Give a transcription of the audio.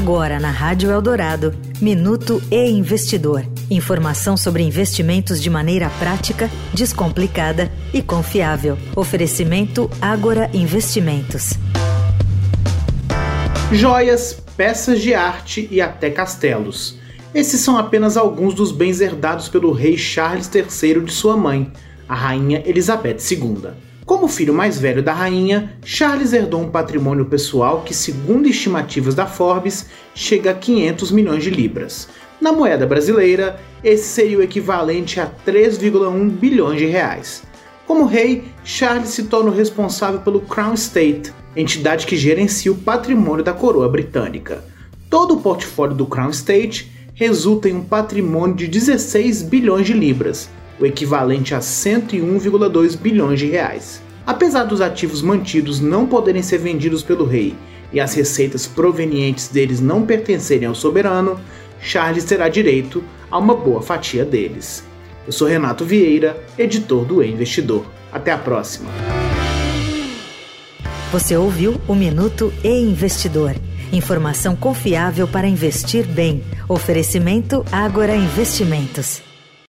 Agora na Rádio Eldorado, Minuto e Investidor. Informação sobre investimentos de maneira prática, descomplicada e confiável. Oferecimento Agora Investimentos. Joias, peças de arte e até castelos. Esses são apenas alguns dos bens herdados pelo rei Charles III de sua mãe, a rainha Elizabeth II. Como filho mais velho da rainha, Charles herdou um patrimônio pessoal que, segundo estimativas da Forbes, chega a 500 milhões de libras. Na moeda brasileira, esse seria o equivalente a 3,1 bilhões de reais. Como rei, Charles se torna o responsável pelo Crown Estate, entidade que gerencia o patrimônio da coroa britânica. Todo o portfólio do Crown Estate resulta em um patrimônio de 16 bilhões de libras, o equivalente a 101,2 bilhões de reais. Apesar dos ativos mantidos não poderem ser vendidos pelo rei e as receitas provenientes deles não pertencerem ao soberano, Charles terá direito a uma boa fatia deles. Eu sou Renato Vieira, editor do e Investidor. Até a próxima. Você ouviu o Minuto e Investidor. Informação confiável para investir bem. Oferecimento Agora Investimentos.